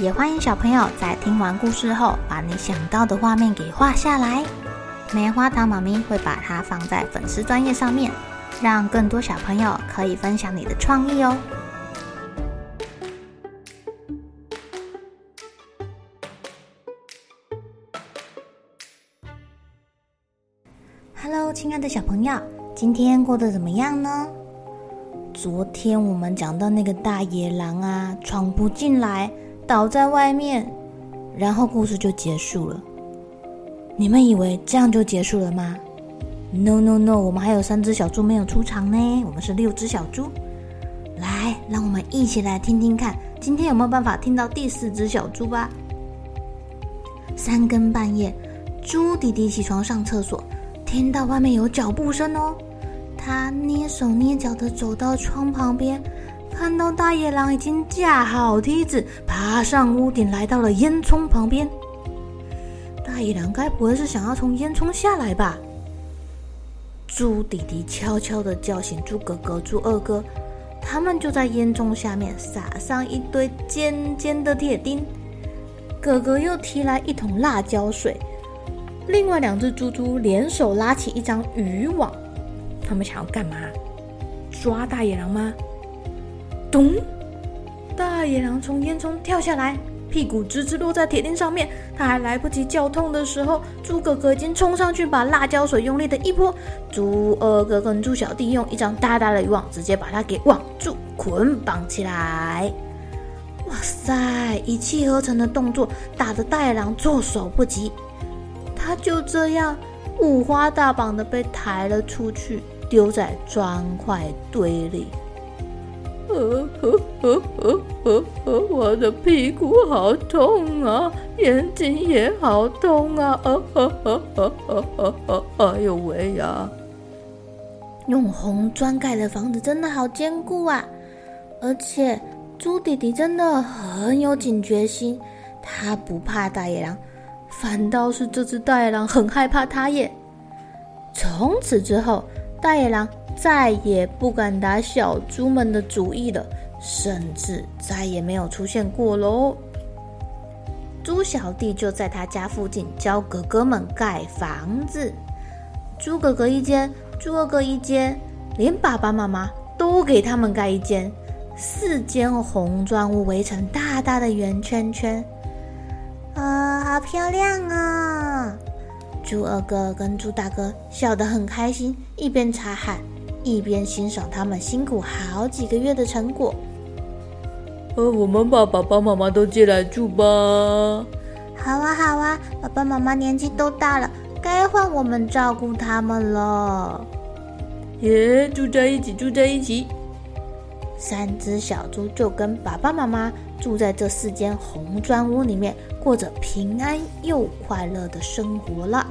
也欢迎小朋友在听完故事后，把你想到的画面给画下来。棉花糖妈咪会把它放在粉丝专页上面，让更多小朋友可以分享你的创意哦。Hello，亲爱的小朋友，今天过得怎么样呢？昨天我们讲到那个大野狼啊，闯不进来。倒在外面，然后故事就结束了。你们以为这样就结束了吗？No No No，我们还有三只小猪没有出场呢。我们是六只小猪。来，让我们一起来听听看，今天有没有办法听到第四只小猪吧？三更半夜，猪弟弟起床上厕所，听到外面有脚步声哦。他蹑手蹑脚的走到窗旁边。看到大野狼已经架好梯子，爬上屋顶，来到了烟囱旁边。大野狼该不会是想要从烟囱下来吧？猪弟弟悄悄的叫醒猪哥哥、猪二哥，他们就在烟囱下面撒上一堆尖尖的铁钉。哥哥又提来一桶辣椒水，另外两只猪猪联手拉起一张渔网，他们想要干嘛？抓大野狼吗？咚！大野狼从烟囱跳下来，屁股直直落在铁钉上面。他还来不及叫痛的时候，猪哥哥已经冲上去把辣椒水用力的一泼。猪二哥跟猪小弟用一张大大的渔网直接把它给网住，捆绑起来。哇塞！一气呵成的动作打得大野狼措手不及，他就这样五花大绑的被抬了出去，丢在砖块堆里。呃呵呵呵呵呵，我的屁股好痛啊，眼睛也好痛啊，呃呵呵呵呵呵呵，哎呦喂呀！用红砖盖的房子真的好坚固啊，而且猪弟弟真的很有警觉心，他不怕大野狼，反倒是这只大野狼很害怕他耶。从此之后，大野狼。再也不敢打小猪们的主意了，甚至再也没有出现过喽。猪小弟就在他家附近教哥哥们盖房子，猪哥哥一间，猪二哥一间，连爸爸妈妈都给他们盖一间，四间红砖屋围成大大的圆圈圈，啊、好漂亮啊！猪二哥跟猪大哥笑得很开心，一边擦汗。一边欣赏他们辛苦好几个月的成果。呃，我们把爸爸妈妈都接来住吧。好啊，好啊，爸爸妈妈年纪都大了，该换我们照顾他们了。耶，住在一起，住在一起。三只小猪就跟爸爸妈妈住在这四间红砖屋里面，过着平安又快乐的生活了。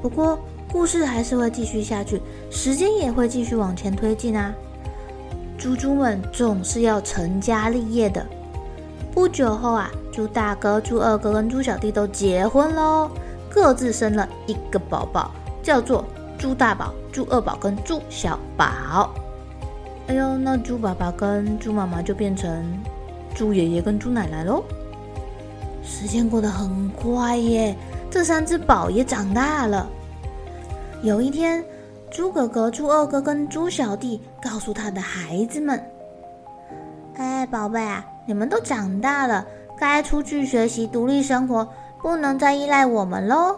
不过，故事还是会继续下去，时间也会继续往前推进啊！猪猪们总是要成家立业的。不久后啊，猪大哥、猪二哥跟猪小弟都结婚喽，各自生了一个宝宝，叫做猪大宝、猪二宝跟猪小宝。哎呦，那猪爸爸跟猪妈妈就变成猪爷爷跟猪奶奶喽。时间过得很快耶，这三只宝也长大了。有一天，猪哥哥、猪二哥跟猪小弟告诉他的孩子们：“哎，宝贝啊，你们都长大了，该出去学习、独立生活，不能再依赖我们喽。”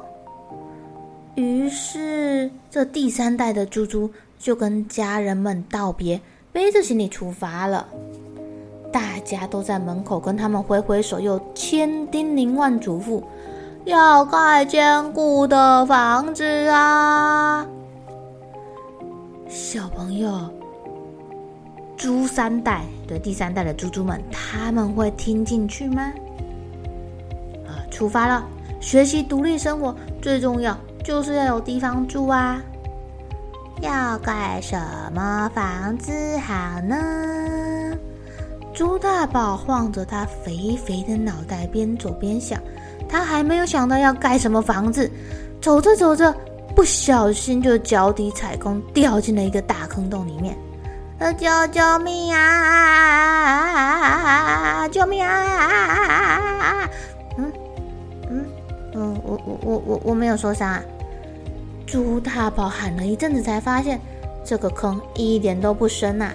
于是，这第三代的猪猪就跟家人们道别，背着行李出发了。大家都在门口跟他们挥挥手，又千叮咛万嘱咐。要盖坚固的房子啊！小朋友，猪三代，对，第三代的猪猪们，他们会听进去吗？啊，出发了，学习独立生活最重要就是要有地方住啊。要盖什么房子好呢？猪大宝晃着他肥肥的脑袋，边走边想。他还没有想到要盖什么房子，走着走着，不小心就脚底踩空，掉进了一个大坑洞里面。呃，救救命啊！救命啊！嗯嗯嗯，我我我我我没有受伤啊。猪大宝喊了一阵子，才发现这个坑一点都不深呐、啊。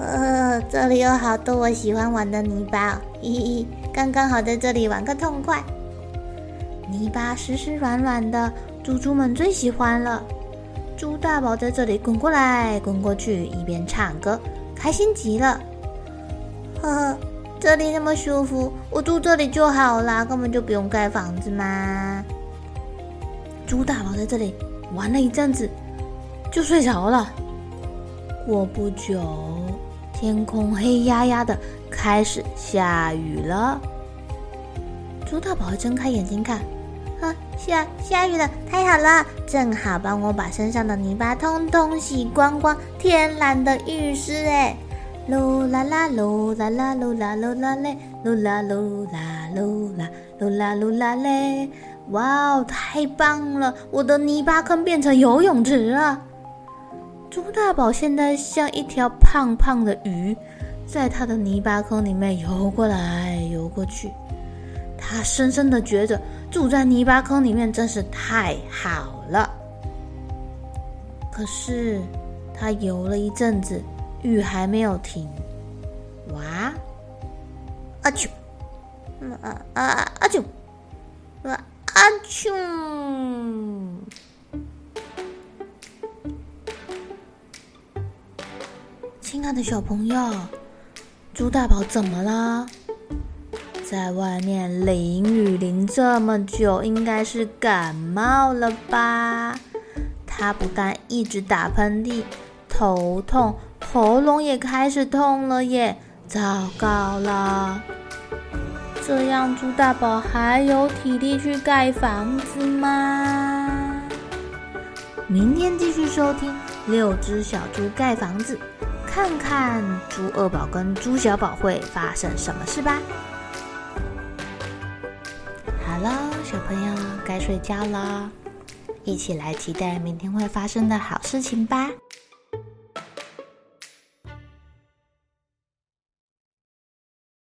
呵呵，这里有好多我喜欢玩的泥巴，嘿嘿，刚刚好在这里玩个痛快。泥巴湿湿软软的，猪猪们最喜欢了。猪大宝在这里滚过来滚过去，一边唱歌，开心极了。呵呵，这里那么舒服，我住这里就好啦，根本就不用盖房子嘛。猪大宝在这里玩了一阵子，就睡着了。过不久，天空黑压压的，开始下雨了。猪大宝睁开眼睛看，啊，下下雨了，太好了，正好帮我把身上的泥巴通通洗光光，天然的浴室哎！噜啦啦噜啦啦噜啦噜啦嘞，噜啦噜啦噜啦噜啦噜啦嘞。哇哦，太棒了！我的泥巴坑变成游泳池了。猪大宝现在像一条胖胖的鱼，在他的泥巴坑里面游过来游过去。他深深的觉得住在泥巴坑里面真是太好了。可是他游了一阵子，雨还没有停。哇！阿啾！啊啊阿啾！啊！阿啾！亲爱的小朋友，猪大宝怎么了？在外面淋雨淋这么久，应该是感冒了吧？他不但一直打喷嚏、头痛，喉咙也开始痛了耶！糟糕了！这样，猪大宝还有体力去盖房子吗？明天继续收听《六只小猪盖房子》，看看猪二宝跟猪小宝会发生什么事吧。好了，小朋友该睡觉了，一起来期待明天会发生的好事情吧。